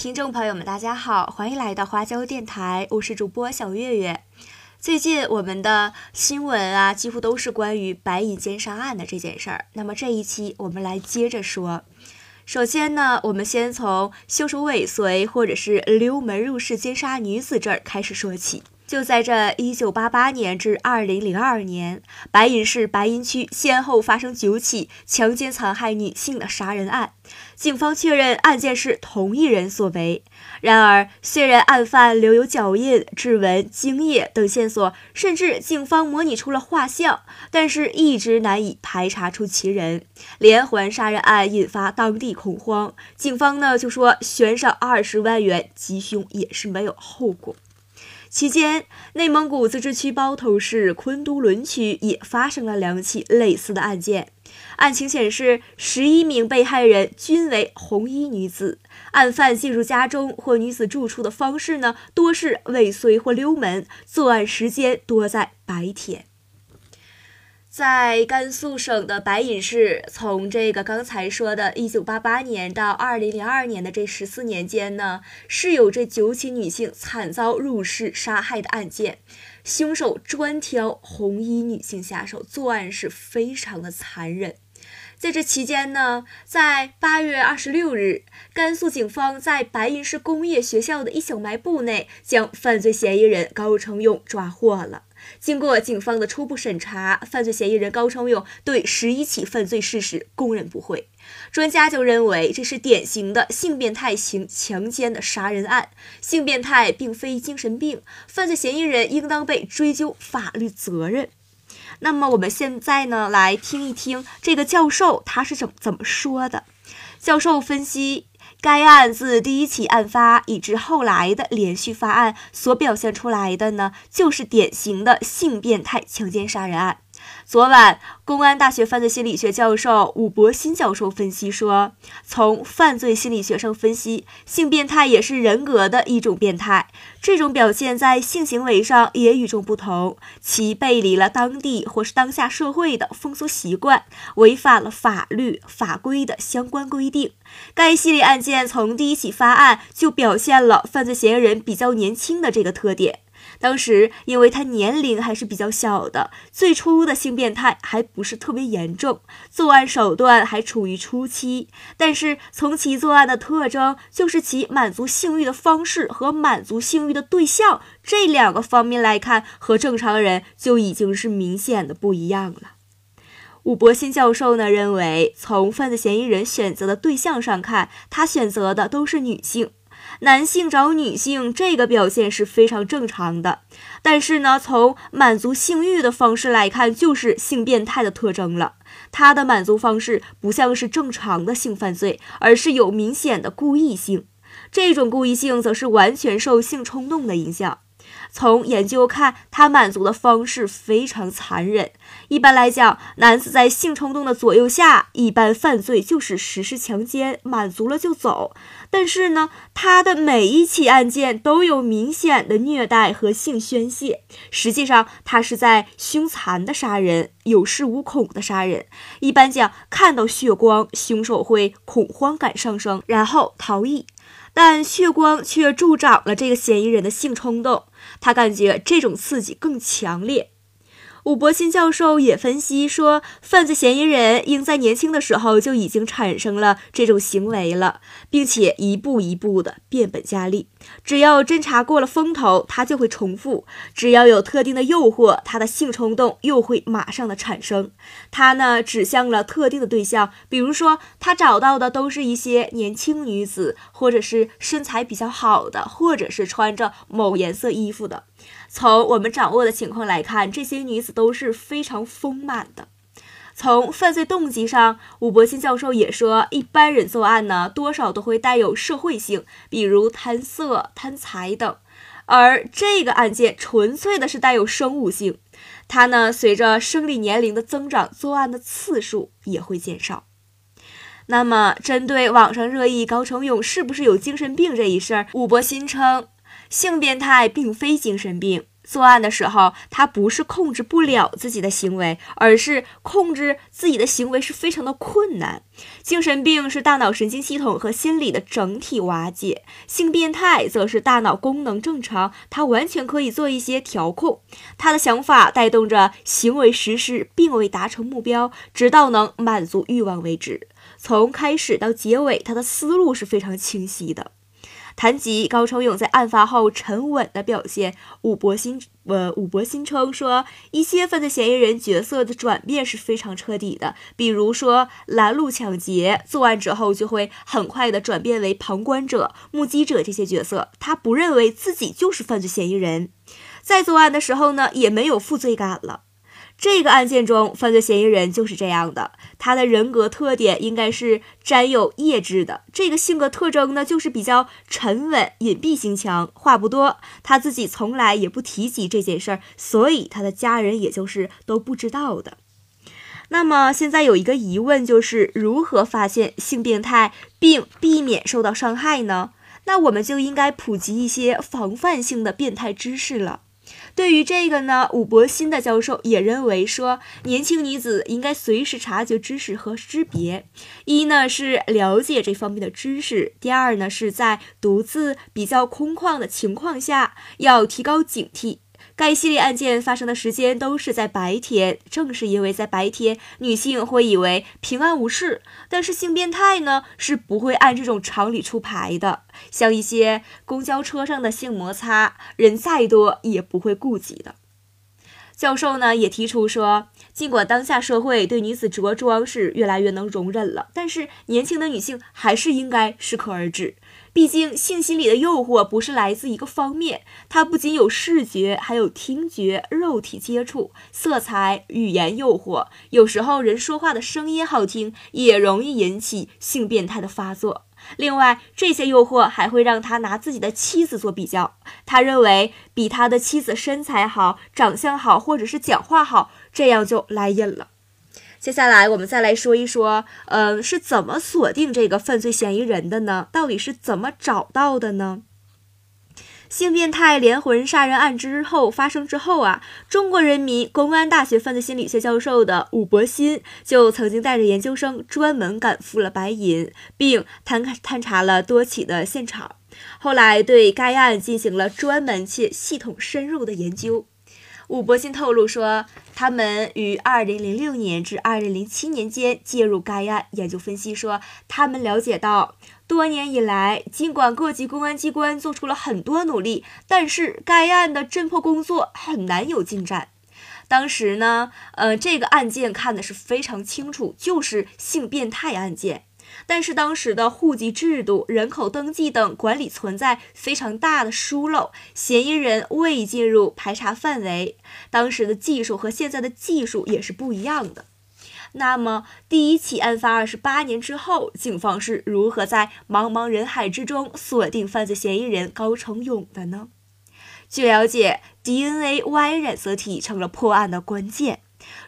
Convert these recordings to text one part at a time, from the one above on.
听众朋友们，大家好，欢迎来到花椒电台，我是主播小月月。最近我们的新闻啊，几乎都是关于白银奸杀案的这件事儿。那么这一期我们来接着说。首先呢，我们先从凶手尾随或者是溜门入室奸杀女子这儿开始说起。就在这一九八八年至二零零二年，白银市白银区先后发生九起强奸残害女性的杀人案，警方确认案件是同一人所为。然而，虽然案犯留有脚印、指纹、精液等线索，甚至警方模拟出了画像，但是一直难以排查出其人。连环杀人案引发当地恐慌，警方呢就说悬赏二十万元缉凶也是没有后果。期间，内蒙古自治区包头市昆都仑区也发生了两起类似的案件。案情显示，十一名被害人均为红衣女子。案犯进入家中或女子住处的方式呢，多是尾随或溜门，作案时间多在白天。在甘肃省的白银市，从这个刚才说的1988年到2002年的这十四年间呢，是有这九起女性惨遭入室杀害的案件，凶手专挑红衣女性下手，作案是非常的残忍。在这期间呢，在8月26日，甘肃警方在白银市工业学校的一小卖部内，将犯罪嫌疑人高成勇抓获了。经过警方的初步审查，犯罪嫌疑人高成勇对十一起犯罪事实供认不讳。专家就认为，这是典型的性变态型强奸的杀人案。性变态并非精神病，犯罪嫌疑人应当被追究法律责任。那么，我们现在呢，来听一听这个教授他是怎怎么说的。教授分析。该案自第一起案发以至后来的连续发案所表现出来的呢，就是典型的性变态强奸杀人案。昨晚，公安大学犯罪心理学教授武博新教授分析说，从犯罪心理学上分析，性变态也是人格的一种变态，这种表现在性行为上也与众不同，其背离了当地或是当下社会的风俗习惯，违反了法律法规的相关规定。该系列案件从第一起发案就表现了犯罪嫌疑人比较年轻的这个特点。当时，因为他年龄还是比较小的，最初的性变态还不是特别严重，作案手段还处于初期。但是，从其作案的特征，就是其满足性欲的方式和满足性欲的对象这两个方面来看，和正常人就已经是明显的不一样了。武博新教授呢认为，从犯罪嫌疑人选择的对象上看，他选择的都是女性。男性找女性，这个表现是非常正常的。但是呢，从满足性欲的方式来看，就是性变态的特征了。他的满足方式不像是正常的性犯罪，而是有明显的故意性。这种故意性则是完全受性冲动的影响。从研究看，他满足的方式非常残忍。一般来讲，男子在性冲动的左右下，一般犯罪就是实施强奸，满足了就走。但是呢，他的每一起案件都有明显的虐待和性宣泄。实际上，他是在凶残的杀人，有恃无恐的杀人。一般讲，看到血光，凶手会恐慌感上升，然后逃逸。但血光却助长了这个嫌疑人的性冲动，他感觉这种刺激更强烈。武伯新教授也分析说，犯罪嫌疑人应在年轻的时候就已经产生了这种行为了，并且一步一步的变本加厉。只要侦查过了风头，他就会重复；只要有特定的诱惑，他的性冲动又会马上的产生。他呢，指向了特定的对象，比如说他找到的都是一些年轻女子，或者是身材比较好的，或者是穿着某颜色衣服的。从我们掌握的情况来看，这些女子都是非常丰满的。从犯罪动机上，武伯新教授也说，一般人作案呢，多少都会带有社会性，比如贪色、贪财等。而这个案件纯粹的是带有生物性，它呢，随着生理年龄的增长，作案的次数也会减少。那么，针对网上热议高成勇是不是有精神病这一事儿，武伯新称。性变态并非精神病。作案的时候，他不是控制不了自己的行为，而是控制自己的行为是非常的困难。精神病是大脑神经系统和心理的整体瓦解，性变态则是大脑功能正常，他完全可以做一些调控，他的想法带动着行为实施，并未达成目标，直到能满足欲望为止。从开始到结尾，他的思路是非常清晰的。谈及高成勇在案发后沉稳的表现，武伯新呃武伯新称说，一些犯罪嫌疑人角色的转变是非常彻底的，比如说拦路抢劫，作案之后就会很快的转变为旁观者、目击者这些角色，他不认为自己就是犯罪嫌疑人，在作案的时候呢，也没有负罪感了。这个案件中，犯罪嫌疑人就是这样的。他的人格特点应该是沾有业质的。这个性格特征呢，就是比较沉稳、隐蔽性强，话不多。他自己从来也不提及这件事儿，所以他的家人也就是都不知道的。那么现在有一个疑问，就是如何发现性变态并避免受到伤害呢？那我们就应该普及一些防范性的变态知识了。对于这个呢，武伯新的教授也认为说，年轻女子应该随时察觉知识和识别。一呢是了解这方面的知识，第二呢是在独自比较空旷的情况下要提高警惕。该系列案件发生的时间都是在白天，正是因为在白天，女性会以为平安无事，但是性变态呢是不会按这种常理出牌的。像一些公交车上的性摩擦，人再多也不会顾及的。教授呢也提出说，尽管当下社会对女子着装是越来越能容忍了，但是年轻的女性还是应该适可而止。毕竟，性心理的诱惑不是来自一个方面，它不仅有视觉，还有听觉、肉体接触、色彩、语言诱惑。有时候，人说话的声音好听，也容易引起性变态的发作。另外，这些诱惑还会让他拿自己的妻子做比较，他认为比他的妻子身材好、长相好，或者是讲话好，这样就来瘾了。接下来我们再来说一说，呃，是怎么锁定这个犯罪嫌疑人的呢？到底是怎么找到的呢？性变态连环杀人案之后发生之后啊，中国人民公安大学犯罪心理学教授的武伯新就曾经带着研究生专门赶赴了白银，并探探查了多起的现场，后来对该案进行了专门且系统深入的研究。武伯新透露说，他们于二零零六年至二零零七年间介入该案研究分析，说他们了解到，多年以来，尽管各级公安机关做出了很多努力，但是该案的侦破工作很难有进展。当时呢，呃，这个案件看的是非常清楚，就是性变态案件。但是当时的户籍制度、人口登记等管理存在非常大的疏漏，嫌疑人未进入排查范围。当时的技术和现在的技术也是不一样的。那么，第一起案发二十八年之后，警方是如何在茫茫人海之中锁定犯罪嫌疑人高成勇的呢？据了解，DNA Y 染色体成了破案的关键。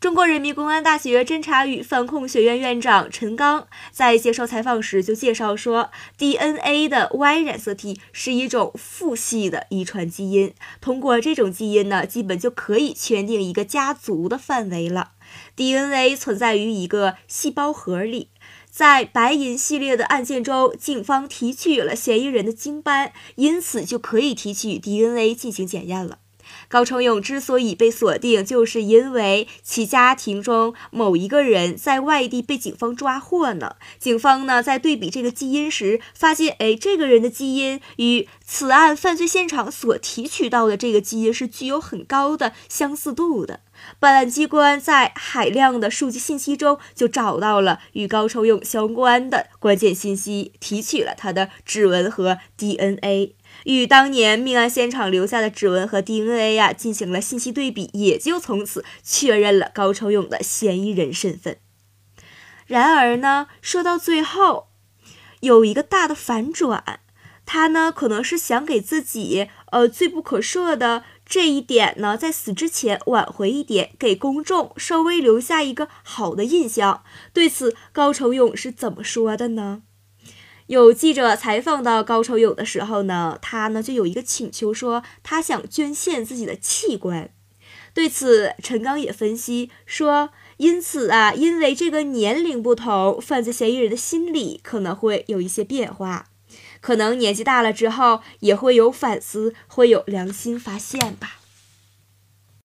中国人民公安大学侦查与反恐学院院长陈刚在接受采访时就介绍说，DNA 的 Y 染色体是一种父系的遗传基因，通过这种基因呢，基本就可以圈定一个家族的范围了。DNA 存在于一个细胞核里，在白银系列的案件中，警方提取了嫌疑人的精斑，因此就可以提取 DNA 进行检验了。高成勇之所以被锁定，就是因为其家庭中某一个人在外地被警方抓获呢。警方呢在对比这个基因时，发现，哎，这个人的基因与此案犯罪现场所提取到的这个基因是具有很高的相似度的。办案机关在海量的数据信息中就找到了与高成勇相关的关键信息，提取了他的指纹和 DNA。与当年命案现场留下的指纹和 DNA 呀进行了信息对比，也就从此确认了高成勇的嫌疑人身份。然而呢，说到最后，有一个大的反转，他呢可能是想给自己呃罪不可赦的这一点呢，在死之前挽回一点，给公众稍微留下一个好的印象。对此，高成勇是怎么说的呢？有记者采访到高超勇的时候呢，他呢就有一个请求，说他想捐献自己的器官。对此，陈刚也分析说，因此啊，因为这个年龄不同，犯罪嫌疑人的心理可能会有一些变化，可能年纪大了之后也会有反思，会有良心发现吧。